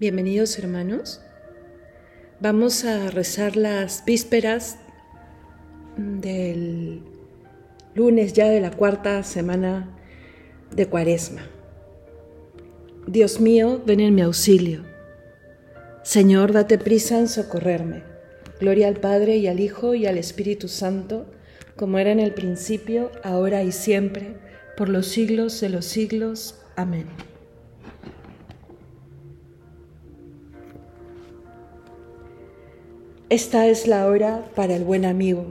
Bienvenidos hermanos. Vamos a rezar las vísperas del lunes ya de la cuarta semana de Cuaresma. Dios mío, ven en mi auxilio. Señor, date prisa en socorrerme. Gloria al Padre y al Hijo y al Espíritu Santo, como era en el principio, ahora y siempre, por los siglos de los siglos. Amén. Esta es la hora para el buen amigo,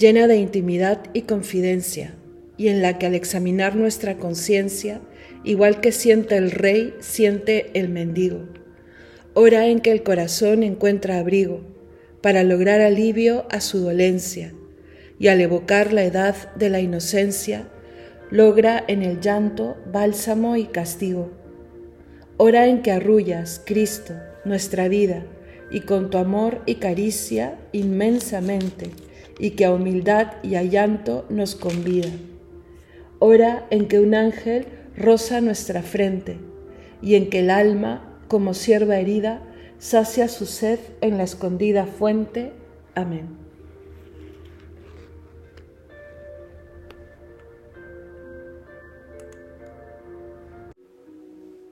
llena de intimidad y confidencia, y en la que al examinar nuestra conciencia, igual que siente el rey, siente el mendigo. Hora en que el corazón encuentra abrigo, para lograr alivio a su dolencia, y al evocar la edad de la inocencia, logra en el llanto bálsamo y castigo. Hora en que arrullas, Cristo, nuestra vida, y con tu amor y caricia inmensamente, y que a humildad y a llanto nos convida. Hora en que un ángel roza nuestra frente, y en que el alma, como sierva herida, sacia su sed en la escondida fuente. Amén.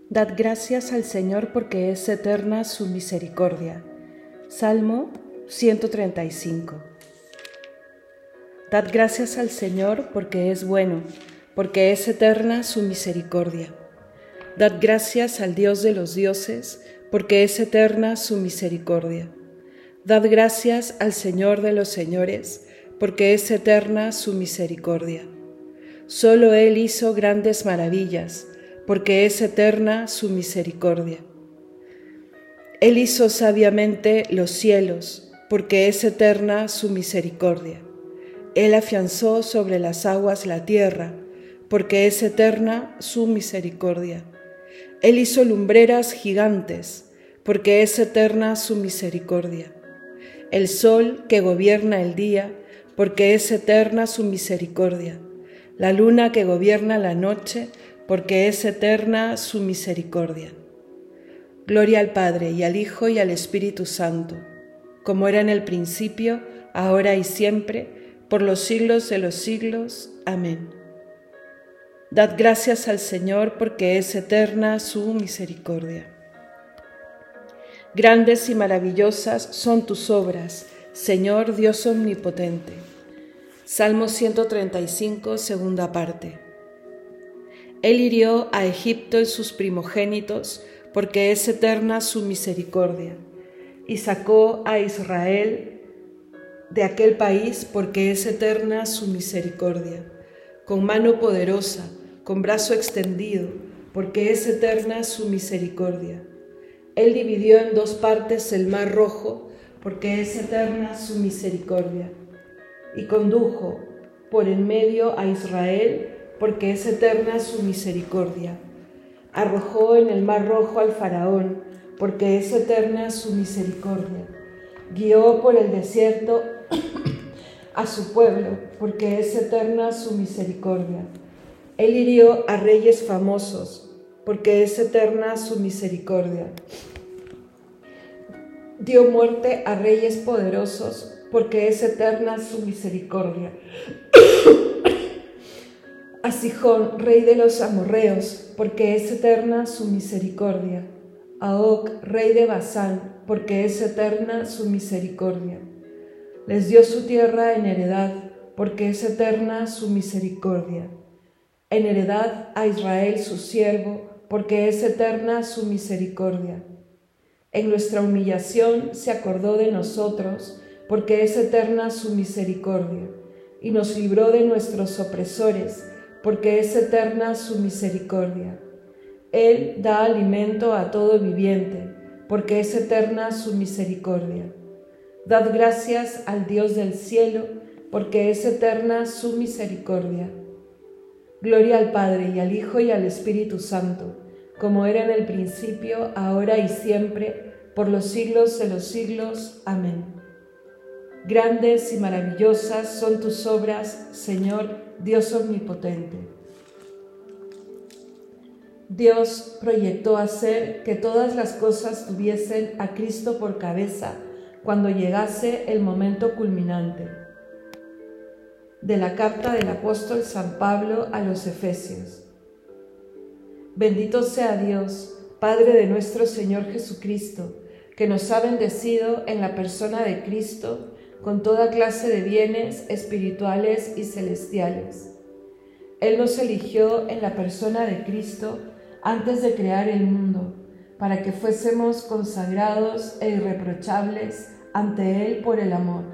Dad gracias al Señor porque es eterna su misericordia. Salmo 135. Dad gracias al Señor porque es bueno, porque es eterna su misericordia. Dad gracias al Dios de los dioses, porque es eterna su misericordia. Dad gracias al Señor de los señores, porque es eterna su misericordia. Solo Él hizo grandes maravillas, porque es eterna su misericordia. Él hizo sabiamente los cielos, porque es eterna su misericordia. Él afianzó sobre las aguas la tierra, porque es eterna su misericordia. Él hizo lumbreras gigantes, porque es eterna su misericordia. El sol que gobierna el día, porque es eterna su misericordia. La luna que gobierna la noche, porque es eterna su misericordia. Gloria al Padre y al Hijo y al Espíritu Santo, como era en el principio, ahora y siempre, por los siglos de los siglos. Amén. Dad gracias al Señor porque es eterna su misericordia. Grandes y maravillosas son tus obras, Señor Dios omnipotente. Salmo 135, segunda parte. Él hirió a Egipto en sus primogénitos, porque es eterna su misericordia, y sacó a Israel de aquel país, porque es eterna su misericordia, con mano poderosa, con brazo extendido, porque es eterna su misericordia. Él dividió en dos partes el mar rojo, porque es eterna su misericordia, y condujo por en medio a Israel, porque es eterna su misericordia. Arrojó en el mar rojo al faraón, porque es eterna su misericordia. Guió por el desierto a su pueblo, porque es eterna su misericordia. Él hirió a reyes famosos, porque es eterna su misericordia. Dio muerte a reyes poderosos, porque es eterna su misericordia a Sijón, rey de los amorreos, porque es eterna su misericordia, a Oc, rey de Basán, porque es eterna su misericordia. Les dio su tierra en heredad, porque es eterna su misericordia. En heredad a Israel su siervo, porque es eterna su misericordia. En nuestra humillación se acordó de nosotros, porque es eterna su misericordia, y nos libró de nuestros opresores, porque es eterna su misericordia. Él da alimento a todo viviente, porque es eterna su misericordia. Dad gracias al Dios del cielo, porque es eterna su misericordia. Gloria al Padre y al Hijo y al Espíritu Santo, como era en el principio, ahora y siempre, por los siglos de los siglos. Amén. Grandes y maravillosas son tus obras, Señor Dios omnipotente. Dios proyectó hacer que todas las cosas tuviesen a Cristo por cabeza cuando llegase el momento culminante. De la carta del apóstol San Pablo a los Efesios. Bendito sea Dios, Padre de nuestro Señor Jesucristo, que nos ha bendecido en la persona de Cristo con toda clase de bienes espirituales y celestiales. Él nos eligió en la persona de Cristo antes de crear el mundo, para que fuésemos consagrados e irreprochables ante Él por el amor.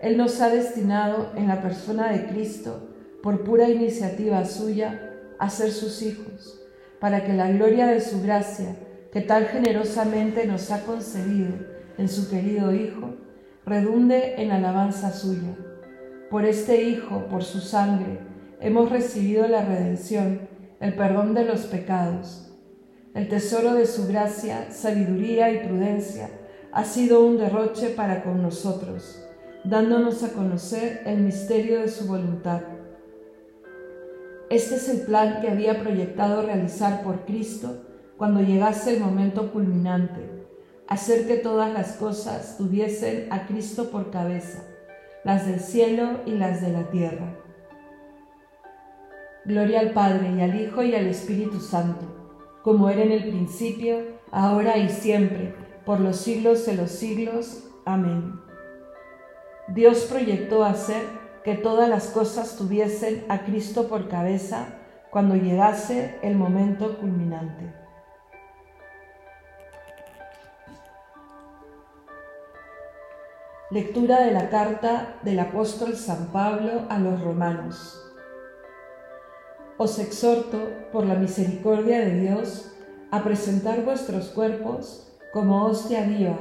Él nos ha destinado en la persona de Cristo, por pura iniciativa suya, a ser sus hijos, para que la gloria de su gracia, que tan generosamente nos ha concedido en su querido Hijo, redunde en alabanza suya. Por este Hijo, por su sangre, hemos recibido la redención el perdón de los pecados. El tesoro de su gracia, sabiduría y prudencia ha sido un derroche para con nosotros, dándonos a conocer el misterio de su voluntad. Este es el plan que había proyectado realizar por Cristo cuando llegase el momento culminante, hacer que todas las cosas tuviesen a Cristo por cabeza, las del cielo y las de la tierra. Gloria al Padre y al Hijo y al Espíritu Santo, como era en el principio, ahora y siempre, por los siglos de los siglos. Amén. Dios proyectó hacer que todas las cosas tuviesen a Cristo por cabeza cuando llegase el momento culminante. Lectura de la carta del apóstol San Pablo a los romanos. Os exhorto, por la misericordia de Dios, a presentar vuestros cuerpos como hostia viva,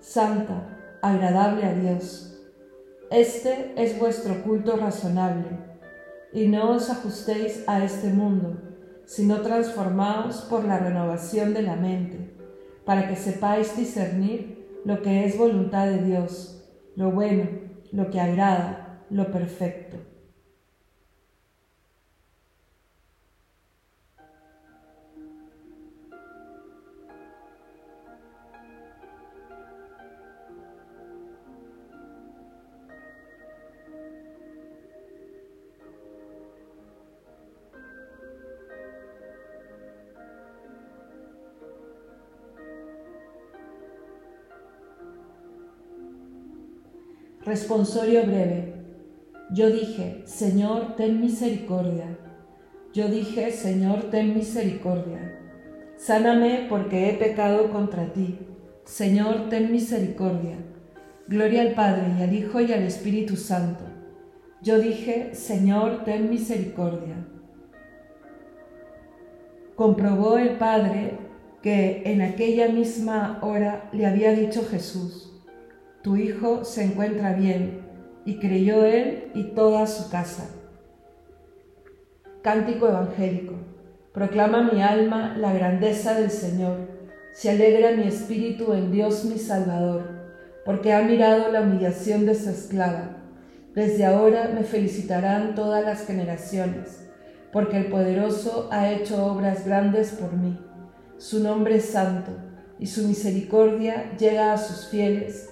santa, agradable a Dios. Este es vuestro culto razonable, y no os ajustéis a este mundo, sino transformaos por la renovación de la mente, para que sepáis discernir lo que es voluntad de Dios, lo bueno, lo que agrada, lo perfecto. Responsorio breve. Yo dije, Señor, ten misericordia. Yo dije, Señor, ten misericordia. Sáname porque he pecado contra ti. Señor, ten misericordia. Gloria al Padre y al Hijo y al Espíritu Santo. Yo dije, Señor, ten misericordia. Comprobó el Padre que en aquella misma hora le había dicho Jesús, tu hijo se encuentra bien, y creyó él y toda su casa. Cántico Evangélico. Proclama mi alma la grandeza del Señor, se alegra mi espíritu en Dios mi Salvador, porque ha mirado la humillación de su esclava. Desde ahora me felicitarán todas las generaciones, porque el poderoso ha hecho obras grandes por mí. Su nombre es santo, y su misericordia llega a sus fieles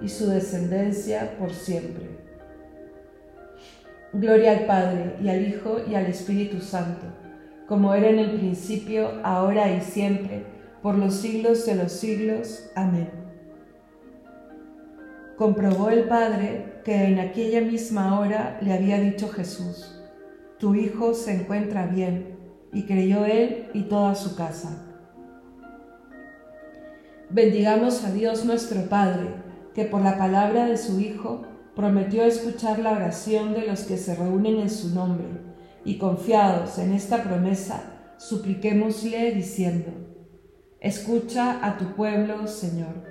y su descendencia por siempre. Gloria al Padre y al Hijo y al Espíritu Santo, como era en el principio, ahora y siempre, por los siglos de los siglos. Amén. Comprobó el Padre que en aquella misma hora le había dicho Jesús, Tu Hijo se encuentra bien, y creyó él y toda su casa. Bendigamos a Dios nuestro Padre, que por la palabra de su Hijo prometió escuchar la oración de los que se reúnen en su nombre, y confiados en esta promesa, supliquémosle diciendo, Escucha a tu pueblo, Señor.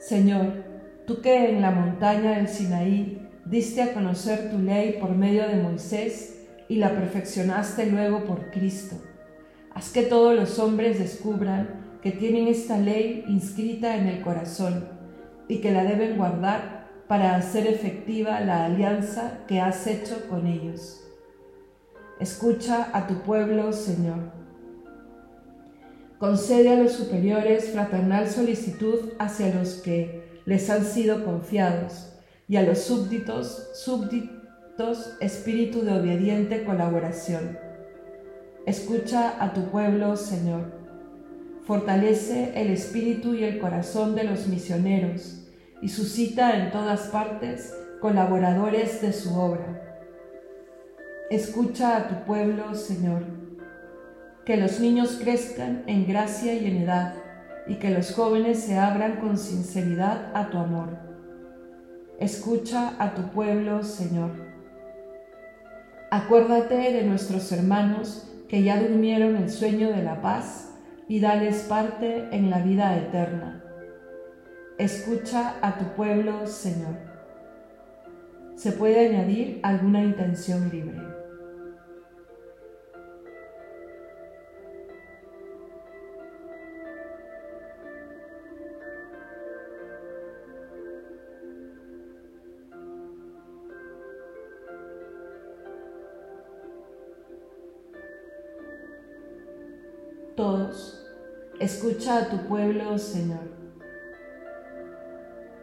Señor, tú que en la montaña del Sinaí diste a conocer tu ley por medio de Moisés y la perfeccionaste luego por Cristo, haz que todos los hombres descubran que tienen esta ley inscrita en el corazón y que la deben guardar para hacer efectiva la alianza que has hecho con ellos. Escucha a tu pueblo, Señor. Concede a los superiores fraternal solicitud hacia los que les han sido confiados y a los súbditos, súbditos espíritu de obediente colaboración. Escucha a tu pueblo, Señor. Fortalece el espíritu y el corazón de los misioneros y suscita en todas partes colaboradores de su obra. Escucha a tu pueblo, Señor. Que los niños crezcan en gracia y en edad, y que los jóvenes se abran con sinceridad a tu amor. Escucha a tu pueblo, Señor. Acuérdate de nuestros hermanos que ya durmieron el sueño de la paz y dales parte en la vida eterna Escucha a tu pueblo, Señor. Se puede añadir alguna intención libre. Todos, escucha a tu pueblo, Señor.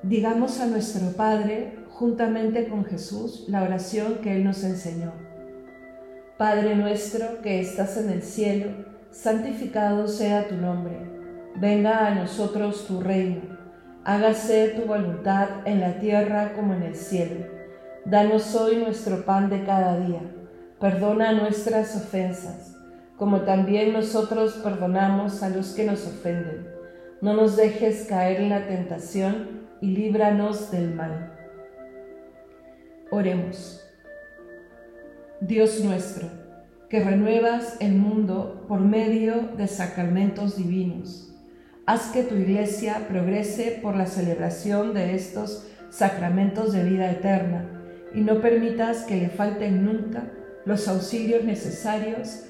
Digamos a nuestro Padre, juntamente con Jesús, la oración que Él nos enseñó. Padre nuestro que estás en el cielo, santificado sea tu nombre. Venga a nosotros tu reino. Hágase tu voluntad en la tierra como en el cielo. Danos hoy nuestro pan de cada día. Perdona nuestras ofensas, como también nosotros perdonamos a los que nos ofenden. No nos dejes caer en la tentación y líbranos del mal. Oremos. Dios nuestro, que renuevas el mundo por medio de sacramentos divinos, haz que tu iglesia progrese por la celebración de estos sacramentos de vida eterna y no permitas que le falten nunca los auxilios necesarios